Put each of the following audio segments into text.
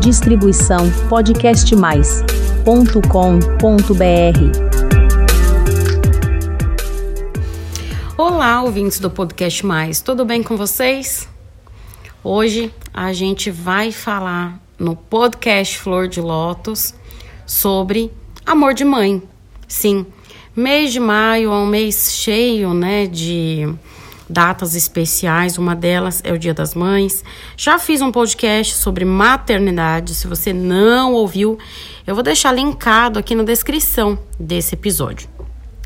Distribuição podcastmais.com.br. Olá, ouvintes do Podcast Mais, tudo bem com vocês? Hoje a gente vai falar no podcast Flor de Lótus sobre amor de mãe. Sim, mês de maio é um mês cheio, né, de datas especiais, uma delas é o Dia das Mães. Já fiz um podcast sobre maternidade, se você não ouviu, eu vou deixar linkado aqui na descrição desse episódio.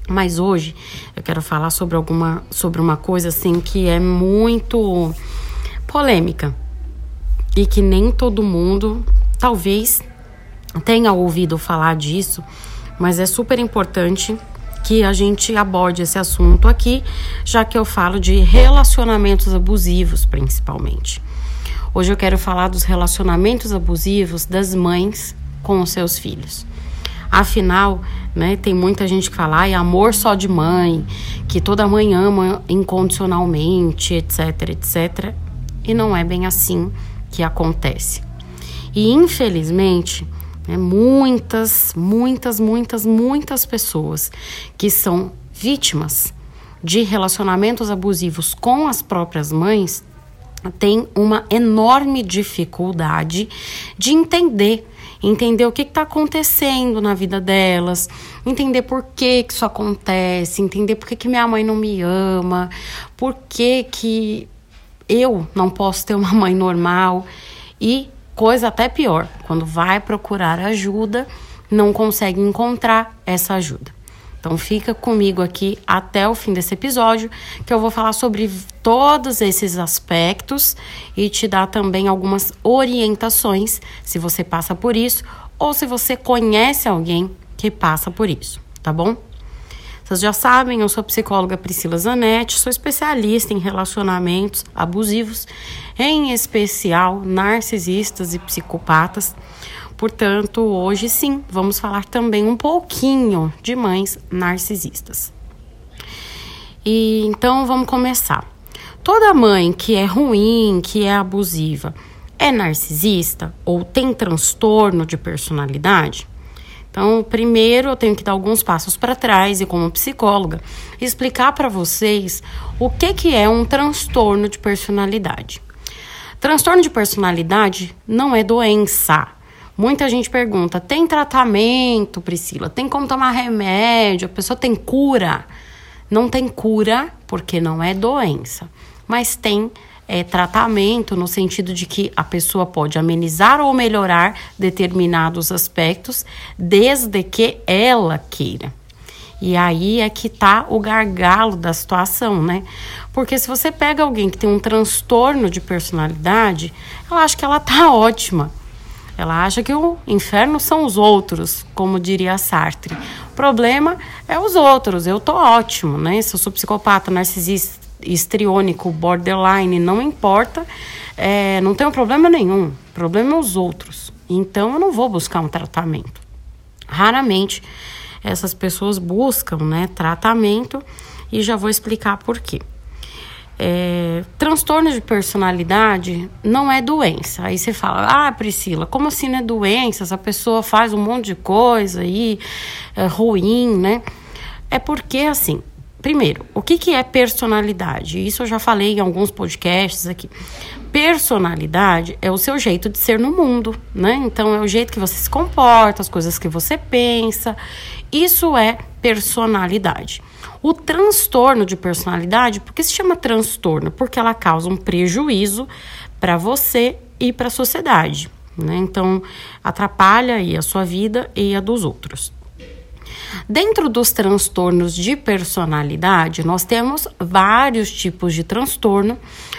Mas hoje eu quero falar sobre alguma sobre uma coisa assim que é muito polêmica e que nem todo mundo talvez tenha ouvido falar disso, mas é super importante que a gente aborde esse assunto aqui, já que eu falo de relacionamentos abusivos, principalmente. Hoje eu quero falar dos relacionamentos abusivos das mães com os seus filhos. Afinal, né, tem muita gente que fala, é amor só de mãe, que toda mãe ama incondicionalmente, etc, etc. E não é bem assim que acontece. E infelizmente, né? Muitas, muitas, muitas, muitas pessoas que são vítimas de relacionamentos abusivos com as próprias mães têm uma enorme dificuldade de entender entender o que está acontecendo na vida delas, entender por que, que isso acontece, entender por que, que minha mãe não me ama, por que, que eu não posso ter uma mãe normal e Coisa até pior, quando vai procurar ajuda, não consegue encontrar essa ajuda. Então fica comigo aqui até o fim desse episódio, que eu vou falar sobre todos esses aspectos e te dar também algumas orientações se você passa por isso ou se você conhece alguém que passa por isso, tá bom? Vocês já sabem, eu sou a psicóloga Priscila Zanetti, sou especialista em relacionamentos abusivos, em especial narcisistas e psicopatas. Portanto, hoje sim, vamos falar também um pouquinho de mães narcisistas. E então vamos começar. Toda mãe que é ruim, que é abusiva, é narcisista ou tem transtorno de personalidade? Então, primeiro eu tenho que dar alguns passos para trás e como psicóloga explicar para vocês o que que é um transtorno de personalidade. Transtorno de personalidade não é doença. Muita gente pergunta: tem tratamento, Priscila? Tem como tomar remédio? A pessoa tem cura? Não tem cura porque não é doença, mas tem é, tratamento no sentido de que a pessoa pode amenizar ou melhorar determinados aspectos, desde que ela queira. E aí é que tá o gargalo da situação, né? Porque se você pega alguém que tem um transtorno de personalidade, ela acha que ela tá ótima. Ela acha que o inferno são os outros, como diria Sartre. O problema é os outros. Eu tô ótimo, né? Se eu sou psicopata, narcisista, histriônico, borderline, não importa, é, não tem problema nenhum. O problema é os outros. Então eu não vou buscar um tratamento. Raramente essas pessoas buscam né, tratamento e já vou explicar por quê. É, transtorno de personalidade não é doença. Aí você fala, ah, Priscila, como assim não é doença? Essa pessoa faz um monte de coisa aí, é ruim, né? É porque, assim, Primeiro, o que, que é personalidade? Isso eu já falei em alguns podcasts aqui. Personalidade é o seu jeito de ser no mundo, né? Então é o jeito que você se comporta, as coisas que você pensa. Isso é personalidade. O transtorno de personalidade, por que se chama transtorno? Porque ela causa um prejuízo para você e para a sociedade. Né? Então, atrapalha aí a sua vida e a dos outros. Dentro dos transtornos de personalidade, nós temos vários tipos de transtorno,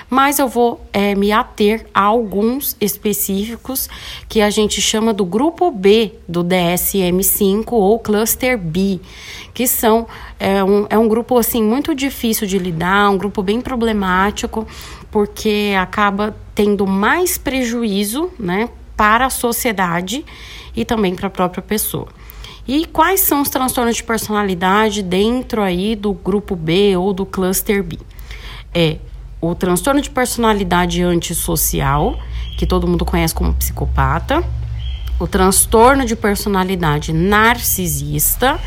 mas eu vou é, me ater a alguns específicos que a gente chama do grupo B do DSM-5 ou Cluster B, que são é um, é um grupo assim muito difícil de lidar, um grupo bem problemático, porque acaba tendo mais prejuízo, né, para a sociedade e também para a própria pessoa. E quais são os transtornos de personalidade dentro aí do grupo B ou do cluster B? É o transtorno de personalidade antissocial, que todo mundo conhece como psicopata, o transtorno de personalidade narcisista,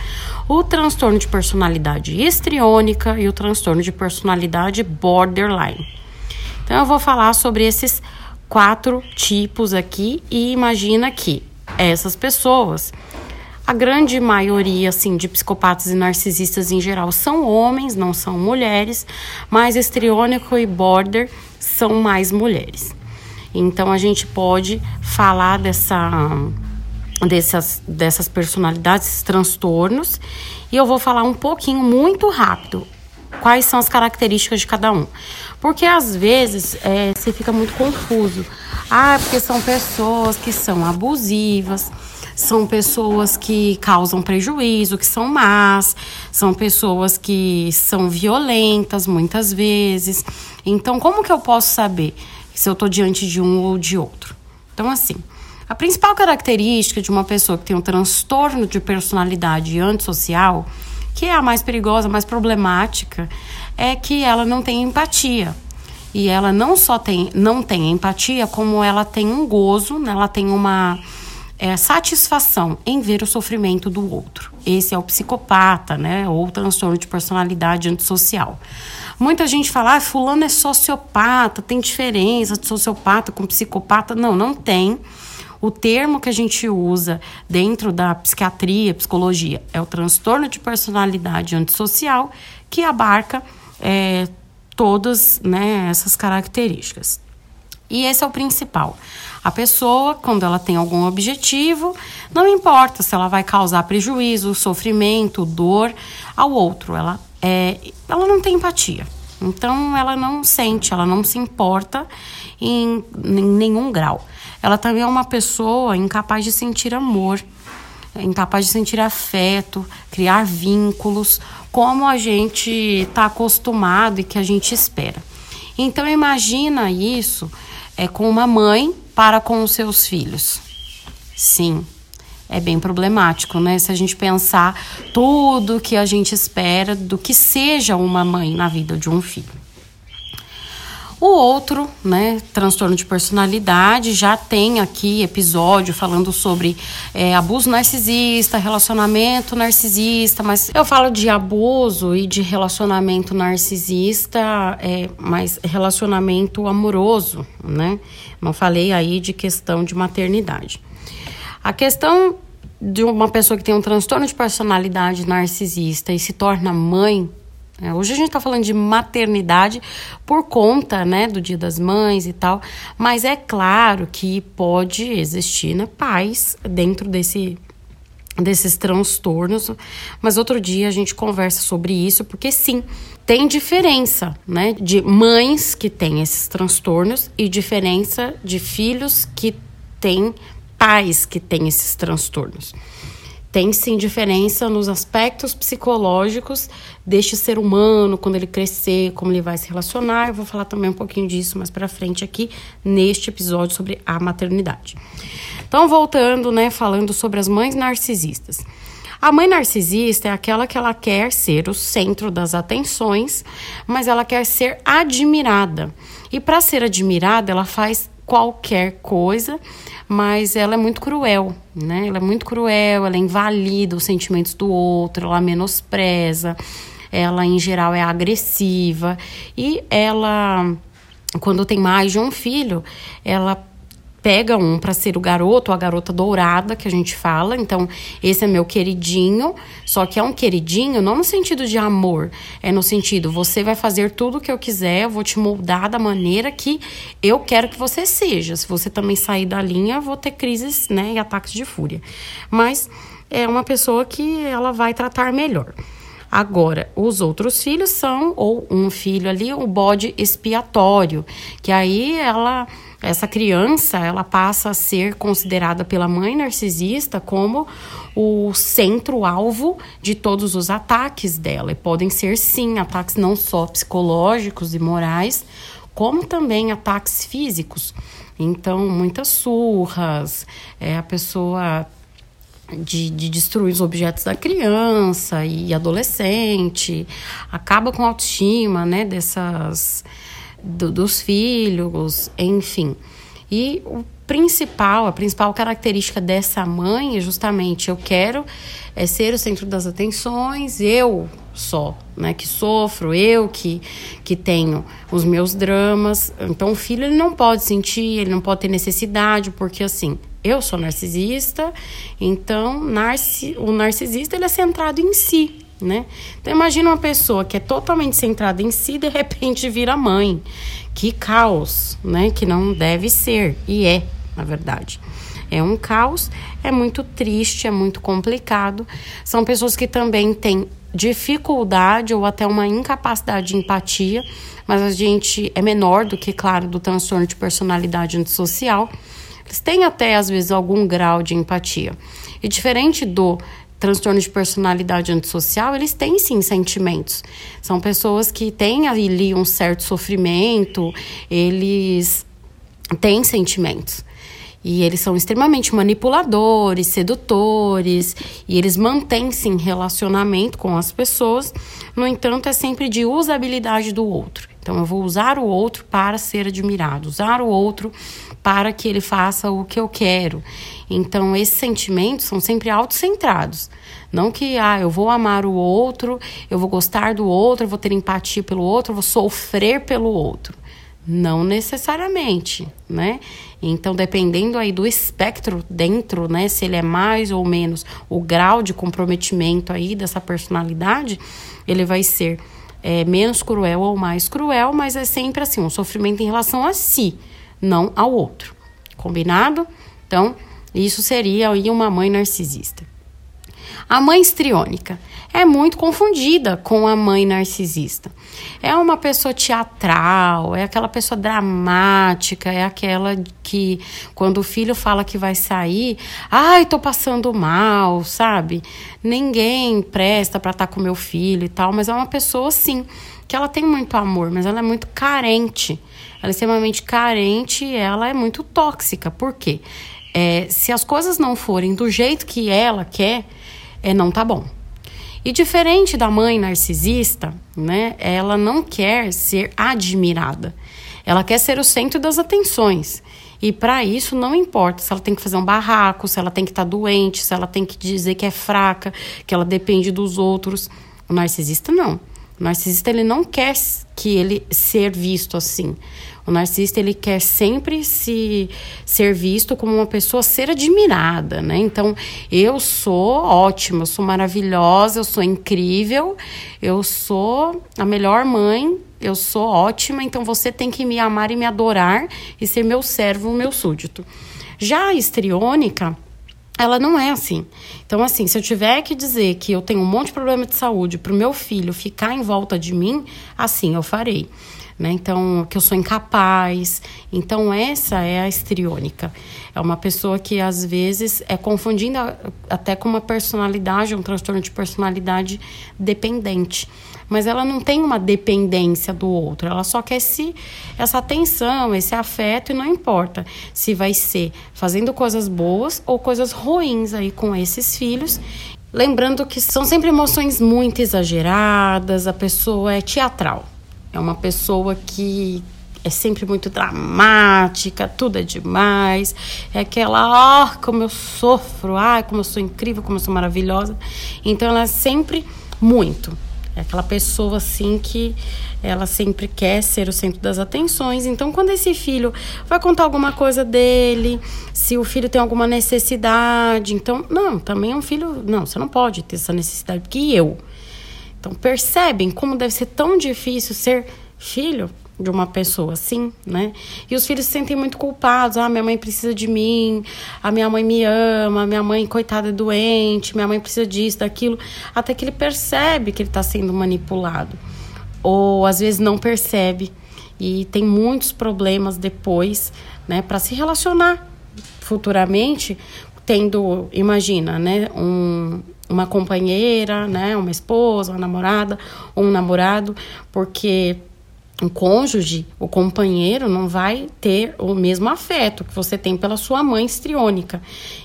o transtorno de personalidade histriônica e o transtorno de personalidade borderline. Então eu vou falar sobre esses quatro tipos aqui e imagina que essas pessoas a grande maioria, assim, de psicopatas e narcisistas em geral são homens, não são mulheres, mas estriônico e border são mais mulheres. Então a gente pode falar dessa dessas, dessas personalidades, esses transtornos, e eu vou falar um pouquinho muito rápido quais são as características de cada um. Porque às vezes é, você fica muito confuso. Ah, porque são pessoas que são abusivas, são pessoas que causam prejuízo, que são más, são pessoas que são violentas muitas vezes. Então, como que eu posso saber se eu estou diante de um ou de outro? Então, assim, a principal característica de uma pessoa que tem um transtorno de personalidade antissocial, que é a mais perigosa, a mais problemática, é que ela não tem empatia. E ela não só tem, não tem empatia, como ela tem um gozo, né? ela tem uma é, satisfação em ver o sofrimento do outro. Esse é o psicopata, né? Ou transtorno de personalidade antissocial. Muita gente fala, ah, fulano é sociopata, tem diferença de sociopata com psicopata. Não, não tem. O termo que a gente usa dentro da psiquiatria, psicologia, é o transtorno de personalidade antissocial, que abarca é, todas né, essas características. E esse é o principal. A pessoa, quando ela tem algum objetivo, não importa se ela vai causar prejuízo, sofrimento, dor ao outro, ela, é, ela não tem empatia. Então, ela não sente, ela não se importa em, em nenhum grau. Ela também é uma pessoa incapaz de sentir amor, incapaz de sentir afeto, criar vínculos, como a gente está acostumado e que a gente espera. Então, imagina isso é com uma mãe para com os seus filhos. Sim, é bem problemático, né? Se a gente pensar tudo que a gente espera do que seja uma mãe na vida de um filho. O outro, né, transtorno de personalidade, já tem aqui episódio falando sobre é, abuso narcisista, relacionamento narcisista, mas eu falo de abuso e de relacionamento narcisista, é, mas relacionamento amoroso, né? Não falei aí de questão de maternidade. A questão de uma pessoa que tem um transtorno de personalidade narcisista e se torna mãe é, hoje a gente está falando de maternidade por conta né, do Dia das Mães e tal, mas é claro que pode existir né, pais dentro desse, desses transtornos. Mas outro dia a gente conversa sobre isso, porque sim, tem diferença né, de mães que têm esses transtornos e diferença de filhos que têm pais que têm esses transtornos tem sim diferença nos aspectos psicológicos deste ser humano, quando ele crescer, como ele vai se relacionar. Eu vou falar também um pouquinho disso mais para frente aqui neste episódio sobre a maternidade. Então, voltando, né, falando sobre as mães narcisistas. A mãe narcisista é aquela que ela quer ser o centro das atenções, mas ela quer ser admirada. E para ser admirada, ela faz qualquer coisa, mas ela é muito cruel, né? Ela é muito cruel, ela invalida os sentimentos do outro, ela menospreza, ela em geral é agressiva e ela quando tem mais de um filho, ela pega um para ser o garoto a garota dourada que a gente fala. Então, esse é meu queridinho, só que é um queridinho não no sentido de amor, é no sentido você vai fazer tudo o que eu quiser, eu vou te moldar da maneira que eu quero que você seja. Se você também sair da linha, eu vou ter crises, né, e ataques de fúria. Mas é uma pessoa que ela vai tratar melhor. Agora, os outros filhos são, ou um filho ali, o bode expiatório, que aí ela essa criança ela passa a ser considerada pela mãe narcisista como o centro-alvo de todos os ataques dela. E podem ser, sim, ataques não só psicológicos e morais, como também ataques físicos. Então, muitas surras, é, a pessoa de, de, destruir os objetos da criança e adolescente, acaba com a autoestima né, dessas do, dos filhos, enfim. E o principal, a principal característica dessa mãe é justamente eu quero é ser o centro das atenções, eu só, né, que sofro, eu que que tenho os meus dramas. Então o filho ele não pode sentir, ele não pode ter necessidade, porque assim, eu sou narcisista, então narci, o narcisista ele é centrado em si, né? Então imagina uma pessoa que é totalmente centrada em si, de repente vira mãe. Que caos, né? Que não deve ser e é, na verdade. É um caos, é muito triste, é muito complicado. São pessoas que também têm dificuldade ou até uma incapacidade de empatia, mas a gente é menor do que, claro, do transtorno de personalidade antissocial. Eles têm até, às vezes, algum grau de empatia. E diferente do transtorno de personalidade antissocial, eles têm sim sentimentos. São pessoas que têm ali um certo sofrimento, eles têm sentimentos. E eles são extremamente manipuladores, sedutores, e eles mantêm sim relacionamento com as pessoas. No entanto, é sempre de usabilidade do outro. Então, eu vou usar o outro para ser admirado, usar o outro para que ele faça o que eu quero. Então, esses sentimentos são sempre autocentrados. Não que, ah, eu vou amar o outro, eu vou gostar do outro, eu vou ter empatia pelo outro, eu vou sofrer pelo outro. Não necessariamente, né? Então, dependendo aí do espectro dentro, né, se ele é mais ou menos o grau de comprometimento aí dessa personalidade, ele vai ser é, menos cruel ou mais cruel, mas é sempre assim, um sofrimento em relação a si, não ao outro. Combinado? Então, isso seria aí uma mãe narcisista. A mãe estriônica é muito confundida com a mãe narcisista. É uma pessoa teatral, é aquela pessoa dramática, é aquela que quando o filho fala que vai sair, ai, tô passando mal, sabe? Ninguém presta para estar tá com meu filho e tal, mas é uma pessoa sim, que ela tem muito amor, mas ela é muito carente. Ela é extremamente carente e ela é muito tóxica. Por quê? É, se as coisas não forem do jeito que ela quer, é não tá bom. E diferente da mãe narcisista, né, ela não quer ser admirada. Ela quer ser o centro das atenções. E para isso não importa se ela tem que fazer um barraco, se ela tem que estar tá doente, se ela tem que dizer que é fraca, que ela depende dos outros. O narcisista não. O narcisista ele não quer que ele ser visto assim. O narcisista ele quer sempre se ser visto como uma pessoa ser admirada, né? Então, eu sou ótima, eu sou maravilhosa, eu sou incrível, eu sou a melhor mãe, eu sou ótima, então você tem que me amar e me adorar e ser meu servo, meu súdito. Já a estriônica, ela não é assim. Então, assim, se eu tiver que dizer que eu tenho um monte de problema de saúde para o meu filho ficar em volta de mim, assim eu farei. Né? Então, que eu sou incapaz. Então, essa é a estriônica. É uma pessoa que às vezes é confundida até com uma personalidade, um transtorno de personalidade dependente. Mas ela não tem uma dependência do outro, ela só quer se essa atenção, esse afeto, e não importa se vai ser fazendo coisas boas ou coisas ruins aí com esses filhos. Lembrando que são sempre emoções muito exageradas, a pessoa é teatral. É uma pessoa que é sempre muito dramática, tudo é demais. É aquela, ah, como eu sofro, ah, como eu sou incrível, como eu sou maravilhosa. Então ela é sempre muito. É aquela pessoa assim que ela sempre quer ser o centro das atenções. Então, quando esse filho vai contar alguma coisa dele, se o filho tem alguma necessidade, então, não, também é um filho, não, você não pode ter essa necessidade, porque eu. Então, percebem como deve ser tão difícil ser filho de uma pessoa assim, né? E os filhos se sentem muito culpados. Ah, minha mãe precisa de mim, a minha mãe me ama, minha mãe, coitada, é doente, minha mãe precisa disso, daquilo. Até que ele percebe que ele está sendo manipulado. Ou às vezes não percebe e tem muitos problemas depois, né, para se relacionar futuramente, tendo, imagina, né, um, uma companheira, né, uma esposa, uma namorada um namorado, porque o cônjuge, o companheiro, não vai ter o mesmo afeto que você tem pela sua mãe estriônica.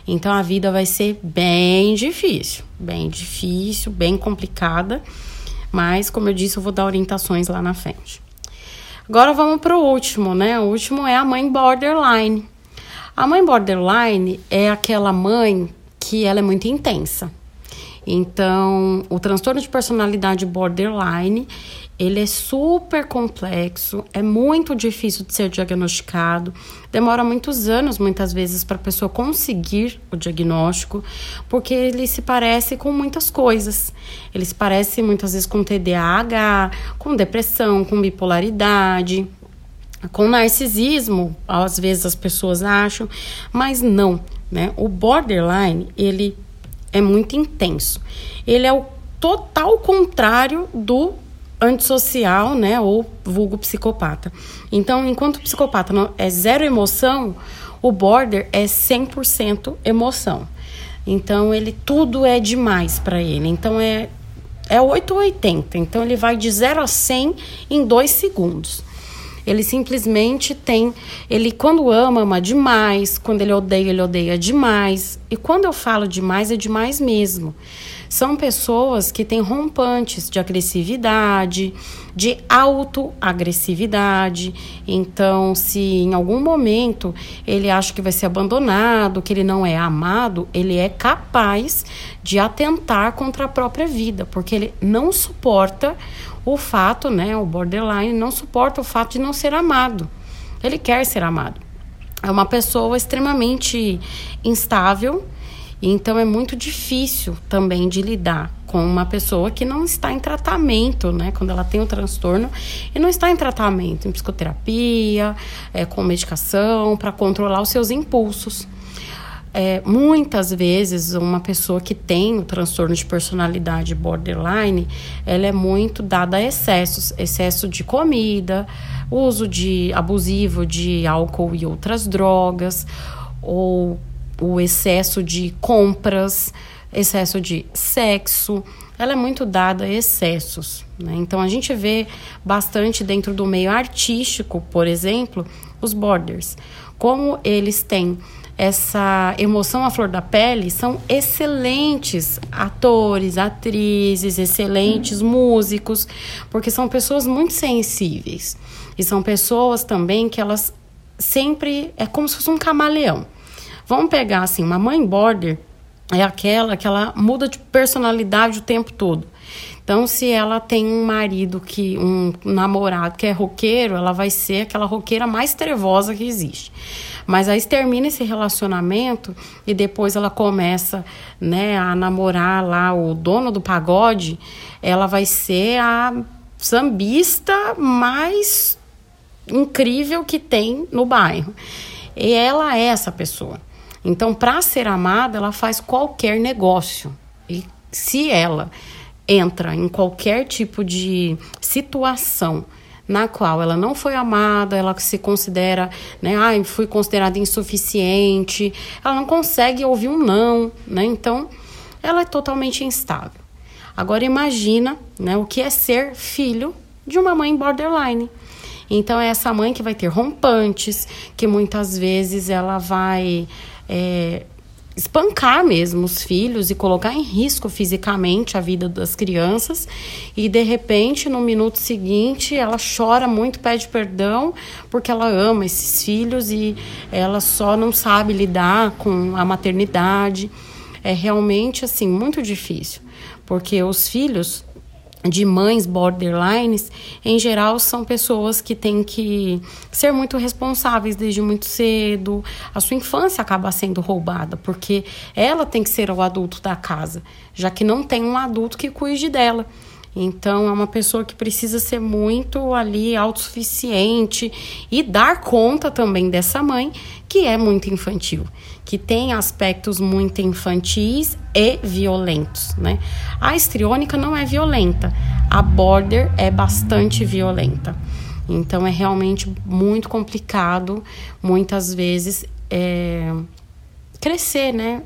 Então a vida vai ser bem difícil, bem difícil, bem complicada. Mas, como eu disse, eu vou dar orientações lá na frente. Agora vamos para o último, né? O último é a mãe borderline. A mãe borderline é aquela mãe que ela é muito intensa. Então, o transtorno de personalidade borderline, ele é super complexo, é muito difícil de ser diagnosticado, demora muitos anos, muitas vezes, para a pessoa conseguir o diagnóstico, porque ele se parece com muitas coisas. Ele se parece muitas vezes com TDAH, com depressão, com bipolaridade, com narcisismo, às vezes as pessoas acham, mas não, né? O borderline, ele é muito intenso. Ele é o total contrário do antissocial, né, ou vulgo psicopata. Então, enquanto o psicopata é zero emoção, o border é 100% emoção. Então, ele tudo é demais para ele. Então, é é 8 ou 80. Então, ele vai de 0 a 100 em 2 segundos. Ele simplesmente tem. Ele, quando ama, ama demais. Quando ele odeia, ele odeia demais. E quando eu falo demais, é demais mesmo. São pessoas que têm rompantes de agressividade, de autoagressividade. Então, se em algum momento ele acha que vai ser abandonado, que ele não é amado, ele é capaz de atentar contra a própria vida, porque ele não suporta o fato, né, o borderline não suporta o fato de não ser amado. Ele quer ser amado. É uma pessoa extremamente instável, então é muito difícil também de lidar com uma pessoa que não está em tratamento, né? Quando ela tem o um transtorno e não está em tratamento, em psicoterapia, é, com medicação, para controlar os seus impulsos. É, muitas vezes uma pessoa que tem o transtorno de personalidade borderline, ela é muito dada a excessos, excesso de comida, uso de abusivo de álcool e outras drogas, ou o excesso de compras, excesso de sexo. Ela é muito dada a excessos. Né? Então a gente vê bastante dentro do meio artístico, por exemplo, os borders. Como eles têm essa emoção à flor da pele são excelentes atores, atrizes, excelentes músicos, porque são pessoas muito sensíveis. E são pessoas também que elas sempre é como se fosse um camaleão. Vamos pegar assim, uma mãe border é aquela que ela muda de personalidade o tempo todo. Então, se ela tem um marido que um namorado que é roqueiro, ela vai ser aquela roqueira mais trevosa que existe. Mas aí termina esse relacionamento e depois ela começa, né, a namorar lá o dono do pagode, ela vai ser a sambista mais incrível que tem no bairro. E ela é essa pessoa. Então, para ser amada, ela faz qualquer negócio. E se ela entra em qualquer tipo de situação na qual ela não foi amada, ela se considera, né, ah, fui considerada insuficiente, ela não consegue ouvir um não, né? Então, ela é totalmente instável. Agora imagina, né, o que é ser filho de uma mãe borderline. Então é essa mãe que vai ter rompantes, que muitas vezes ela vai é, espancar mesmo os filhos e colocar em risco fisicamente a vida das crianças. E de repente no minuto seguinte ela chora muito pede perdão porque ela ama esses filhos e ela só não sabe lidar com a maternidade. É realmente assim muito difícil porque os filhos de mães borderlines, em geral, são pessoas que têm que ser muito responsáveis desde muito cedo. A sua infância acaba sendo roubada, porque ela tem que ser o adulto da casa, já que não tem um adulto que cuide dela. Então, é uma pessoa que precisa ser muito ali autossuficiente e dar conta também dessa mãe, que é muito infantil, que tem aspectos muito infantis e violentos, né? A estriônica não é violenta, a border é bastante violenta. Então, é realmente muito complicado, muitas vezes, é, crescer, né?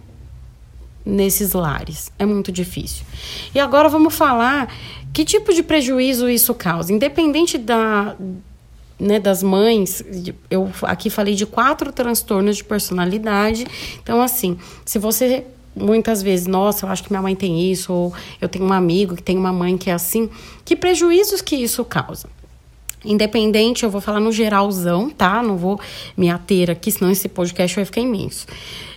nesses lares. É muito difícil. E agora vamos falar que tipo de prejuízo isso causa. Independente da, né, das mães, eu aqui falei de quatro transtornos de personalidade. Então, assim, se você muitas vezes, nossa, eu acho que minha mãe tem isso, ou eu tenho um amigo que tem uma mãe que é assim, que prejuízos que isso causa? Independente, eu vou falar no geralzão, tá? Não vou me ater aqui, senão esse podcast vai ficar imenso.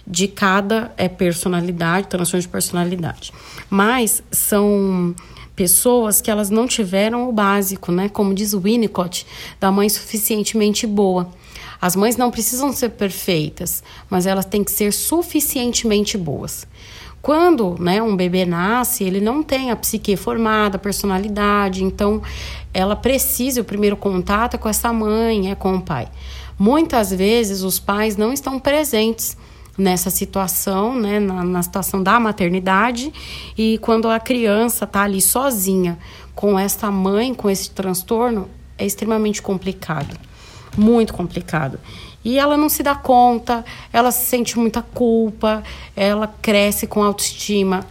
De cada é, personalidade, transtorno de personalidade. Mas são pessoas que elas não tiveram o básico, né? Como diz Winnicott, da mãe suficientemente boa. As mães não precisam ser perfeitas, mas elas têm que ser suficientemente boas. Quando né, um bebê nasce, ele não tem a psique formada, a personalidade, então ela precisa, o primeiro contato é com essa mãe, é com o pai. Muitas vezes os pais não estão presentes nessa situação, né, na, na situação da maternidade, e quando a criança está ali sozinha com essa mãe, com esse transtorno, é extremamente complicado. Muito complicado. E ela não se dá conta, ela sente muita culpa, ela cresce com autoestima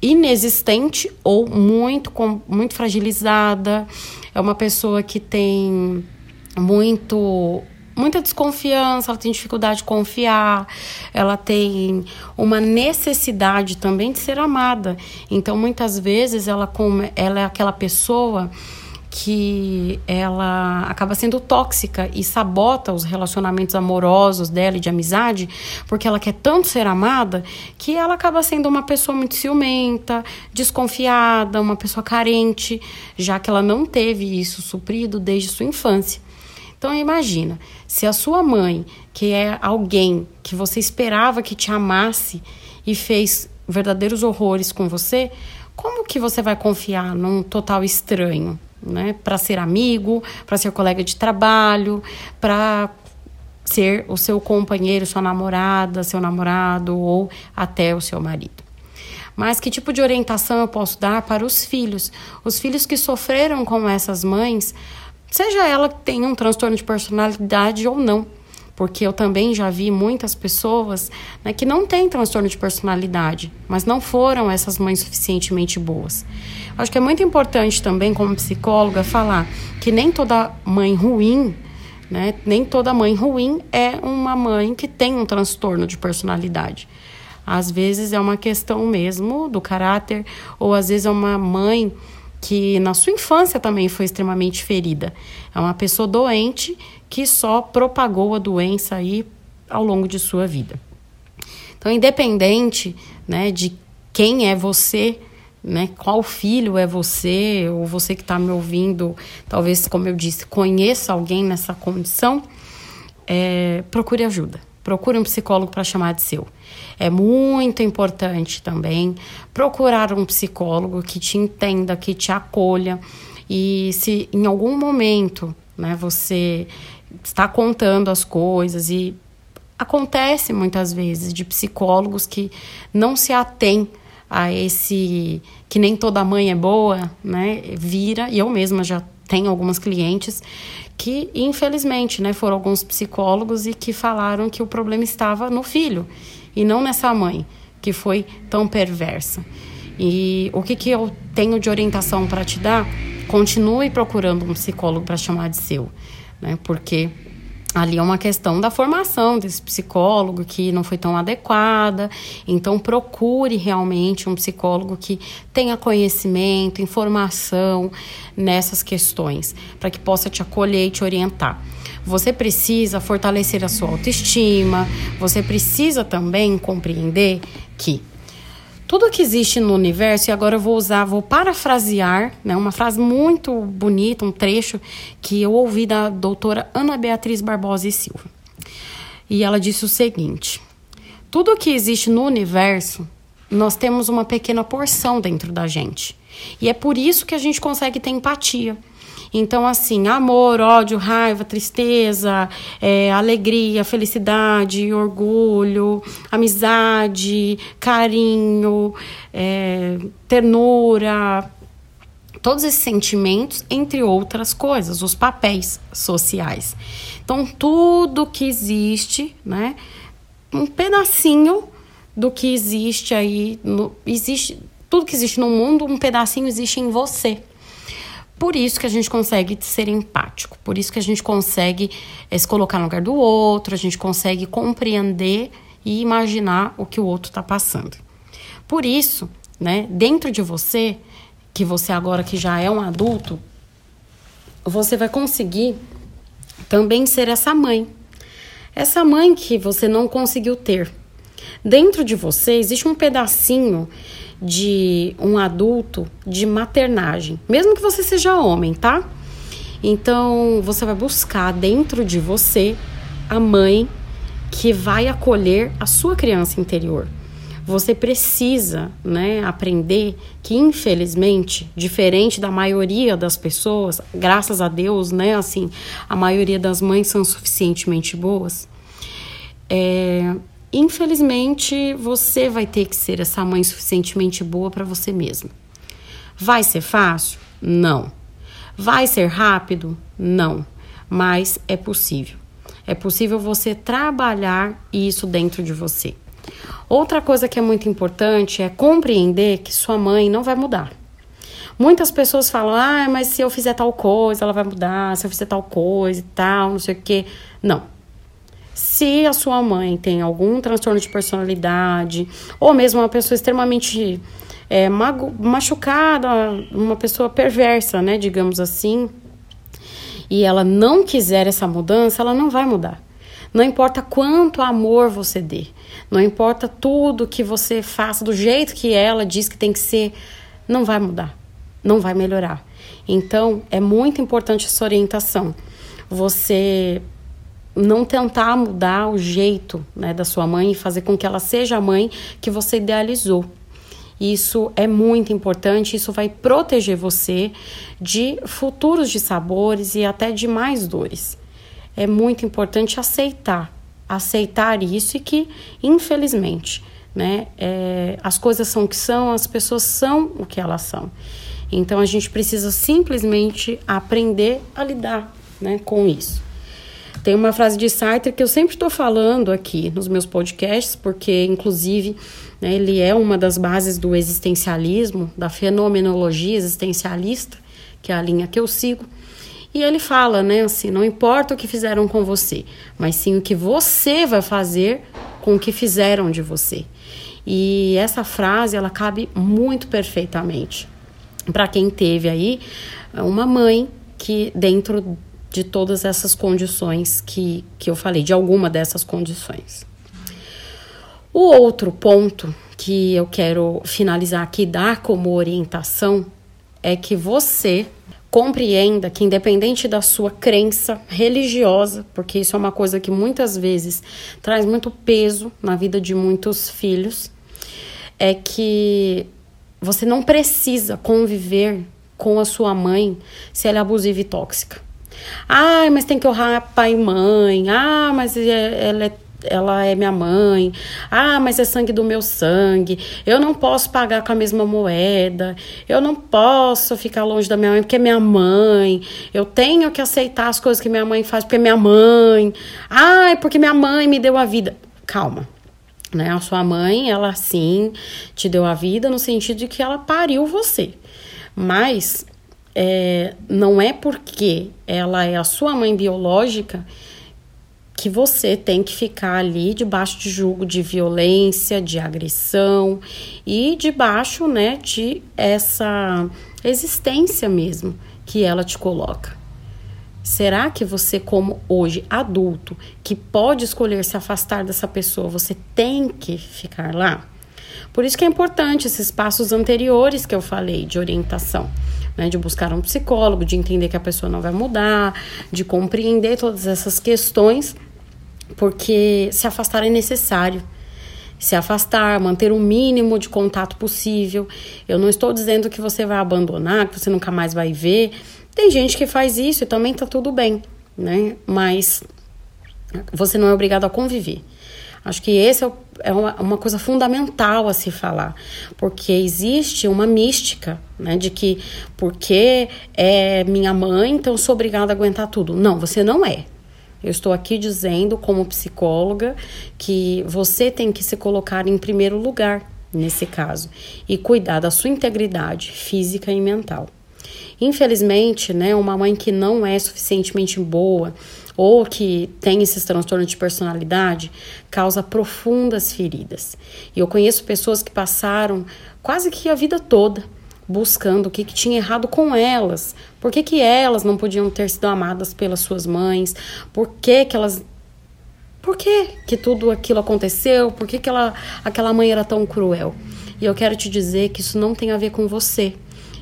inexistente ou muito, com, muito fragilizada. É uma pessoa que tem muito muita desconfiança, ela tem dificuldade de confiar, ela tem uma necessidade também de ser amada. Então, muitas vezes ela, ela é aquela pessoa que ela acaba sendo tóxica e sabota os relacionamentos amorosos dela e de amizade, porque ela quer tanto ser amada que ela acaba sendo uma pessoa muito ciumenta, desconfiada, uma pessoa carente, já que ela não teve isso suprido desde sua infância. Então imagina, se a sua mãe, que é alguém que você esperava que te amasse e fez verdadeiros horrores com você, como que você vai confiar num total estranho? né? Para ser amigo, para ser colega de trabalho, para ser o seu companheiro, sua namorada, seu namorado ou até o seu marido. Mas que tipo de orientação eu posso dar para os filhos? Os filhos que sofreram com essas mães, seja ela que tenha um transtorno de personalidade ou não porque eu também já vi muitas pessoas né, que não têm transtorno de personalidade, mas não foram essas mães suficientemente boas. Acho que é muito importante também, como psicóloga, falar que nem toda mãe ruim, né, nem toda mãe ruim é uma mãe que tem um transtorno de personalidade. Às vezes é uma questão mesmo do caráter, ou às vezes é uma mãe que na sua infância também foi extremamente ferida. É uma pessoa doente que só propagou a doença aí ao longo de sua vida. Então, independente né, de quem é você, né, qual filho é você, ou você que está me ouvindo, talvez, como eu disse, conheça alguém nessa condição, é, procure ajuda. Procure um psicólogo para chamar de seu. É muito importante também procurar um psicólogo que te entenda, que te acolha. E se em algum momento né, você está contando as coisas e acontece muitas vezes de psicólogos que não se atêm a esse que nem toda mãe é boa, né? Vira, e eu mesma já tenho algumas clientes que, infelizmente, né, foram alguns psicólogos e que falaram que o problema estava no filho e não nessa mãe, que foi tão perversa. E o que, que eu tenho de orientação para te dar? Continue procurando um psicólogo para chamar de seu, né? Porque ali é uma questão da formação desse psicólogo que não foi tão adequada. Então procure realmente um psicólogo que tenha conhecimento, informação nessas questões, para que possa te acolher e te orientar. Você precisa fortalecer a sua autoestima, você precisa também compreender que tudo que existe no universo, e agora eu vou usar, vou parafrasear, né, uma frase muito bonita, um trecho que eu ouvi da doutora Ana Beatriz Barbosa e Silva. E ela disse o seguinte: tudo que existe no universo, nós temos uma pequena porção dentro da gente. E é por isso que a gente consegue ter empatia. Então, assim, amor, ódio, raiva, tristeza, é, alegria, felicidade, orgulho, amizade, carinho, é, ternura, todos esses sentimentos, entre outras coisas, os papéis sociais. Então, tudo que existe, né? Um pedacinho do que existe aí, no, existe tudo que existe no mundo, um pedacinho existe em você. Por isso que a gente consegue ser empático, por isso que a gente consegue é, se colocar no lugar do outro, a gente consegue compreender e imaginar o que o outro está passando. Por isso, né, dentro de você, que você agora que já é um adulto, você vai conseguir também ser essa mãe. Essa mãe que você não conseguiu ter. Dentro de você existe um pedacinho de um adulto de maternagem, mesmo que você seja homem, tá? Então você vai buscar dentro de você a mãe que vai acolher a sua criança interior. Você precisa, né, aprender que infelizmente, diferente da maioria das pessoas, graças a Deus, né, assim, a maioria das mães são suficientemente boas. É, infelizmente, você vai ter que ser essa mãe suficientemente boa para você mesma. Vai ser fácil? Não. Vai ser rápido? Não. Mas é possível. É possível você trabalhar isso dentro de você. Outra coisa que é muito importante é compreender que sua mãe não vai mudar. Muitas pessoas falam: ah, mas se eu fizer tal coisa, ela vai mudar, se eu fizer tal coisa e tal, não sei o quê. Não. Se a sua mãe tem algum transtorno de personalidade, ou mesmo uma pessoa extremamente é, machucada, uma pessoa perversa, né, digamos assim, e ela não quiser essa mudança, ela não vai mudar. Não importa quanto amor você dê, não importa tudo que você faça do jeito que ela diz que tem que ser, não vai mudar, não vai melhorar. Então, é muito importante essa orientação. Você não tentar mudar o jeito né, da sua mãe e fazer com que ela seja a mãe que você idealizou. Isso é muito importante, isso vai proteger você de futuros de sabores e até de mais dores. É muito importante aceitar, aceitar isso e que, infelizmente, né, é, as coisas são o que são, as pessoas são o que elas são. Então a gente precisa simplesmente aprender a lidar né, com isso. Tem uma frase de Sartre que eu sempre estou falando aqui nos meus podcasts, porque, inclusive, né, ele é uma das bases do existencialismo, da fenomenologia existencialista, que é a linha que eu sigo. E ele fala, né, assim, não importa o que fizeram com você, mas sim o que você vai fazer com o que fizeram de você. E essa frase, ela cabe muito perfeitamente para quem teve aí uma mãe que dentro de todas essas condições que, que eu falei, de alguma dessas condições. O outro ponto que eu quero finalizar aqui, dar como orientação, é que você compreenda que, independente da sua crença religiosa, porque isso é uma coisa que muitas vezes traz muito peso na vida de muitos filhos, é que você não precisa conviver com a sua mãe se ela é abusiva e tóxica. Ah, mas tem que honrar pai e mãe. Ah, mas é, ela é ela é minha mãe. Ah, mas é sangue do meu sangue. Eu não posso pagar com a mesma moeda. Eu não posso ficar longe da minha mãe porque é minha mãe. Eu tenho que aceitar as coisas que minha mãe faz porque é minha mãe. Ah, é porque minha mãe me deu a vida. Calma. Né? A sua mãe, ela sim te deu a vida no sentido de que ela pariu você. Mas é, não é porque ela é a sua mãe biológica que você tem que ficar ali debaixo de julgo de violência, de agressão e debaixo, né, de essa existência mesmo que ela te coloca. Será que você, como hoje adulto, que pode escolher se afastar dessa pessoa, você tem que ficar lá? Por isso que é importante esses passos anteriores que eu falei de orientação né, de buscar um psicólogo, de entender que a pessoa não vai mudar, de compreender todas essas questões, porque se afastar é necessário. Se afastar, manter o mínimo de contato possível. Eu não estou dizendo que você vai abandonar, que você nunca mais vai ver. Tem gente que faz isso e também tá tudo bem, né? Mas você não é obrigado a conviver. Acho que esse é, é uma, uma, coisa fundamental a se falar, porque existe uma mística, né, de que porque é minha mãe, então sou obrigada a aguentar tudo. Não, você não é. Eu estou aqui dizendo, como psicóloga, que você tem que se colocar em primeiro lugar nesse caso e cuidar da sua integridade física e mental. Infelizmente, né, uma mãe que não é suficientemente boa ou que tem esses transtornos de personalidade causa profundas feridas. E eu conheço pessoas que passaram quase que a vida toda buscando o que, que tinha errado com elas. Por que, que elas não podiam ter sido amadas pelas suas mães? Por que, que elas. Por que, que tudo aquilo aconteceu? Por que, que ela, aquela mãe era tão cruel? E eu quero te dizer que isso não tem a ver com você.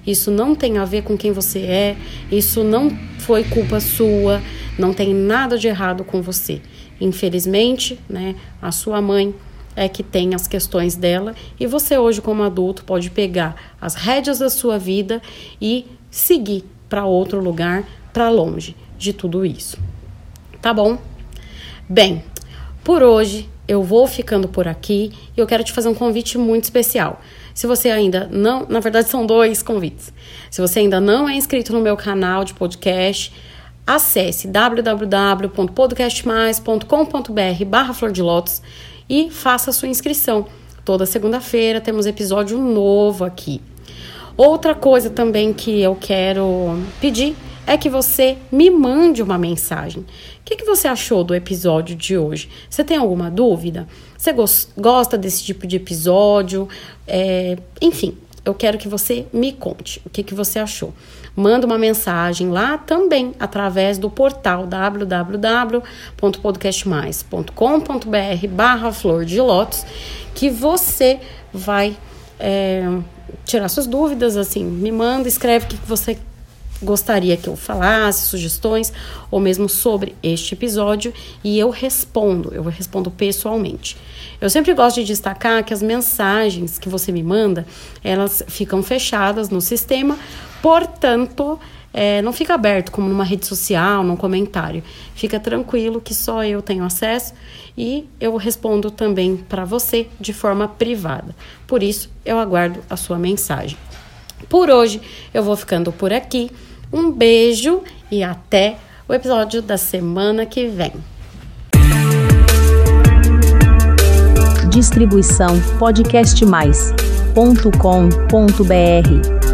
Isso não tem a ver com quem você é. Isso não foi culpa sua. Não tem nada de errado com você. Infelizmente, né, a sua mãe é que tem as questões dela e você hoje como adulto pode pegar as rédeas da sua vida e seguir para outro lugar, para longe de tudo isso. Tá bom? Bem, por hoje eu vou ficando por aqui e eu quero te fazer um convite muito especial. Se você ainda não, na verdade são dois convites. Se você ainda não é inscrito no meu canal de podcast, acesse www.podcastmais.com.br barra flor de lótus e faça a sua inscrição. Toda segunda-feira temos episódio novo aqui. Outra coisa também que eu quero pedir é que você me mande uma mensagem. O que, que você achou do episódio de hoje? Você tem alguma dúvida? Você gosta desse tipo de episódio? É, enfim, eu quero que você me conte o que, que você achou. Manda uma mensagem lá também através do portal www.podcastmais.com.br barra flor de lótus que você vai é, tirar suas dúvidas, assim, me manda, escreve o que, você gostaria que eu falasse, sugestões ou mesmo sobre este episódio e eu respondo, eu respondo pessoalmente. Eu sempre gosto de destacar que as mensagens que você me manda, elas ficam fechadas no sistema, portanto, é, não fica aberto como numa rede social, num comentário. Fica tranquilo que só eu tenho acesso e eu respondo também para você de forma privada. Por isso, eu aguardo a sua mensagem. Por hoje, eu vou ficando por aqui. Um beijo e até o episódio da semana que vem. Distribuição podcastmais.com.br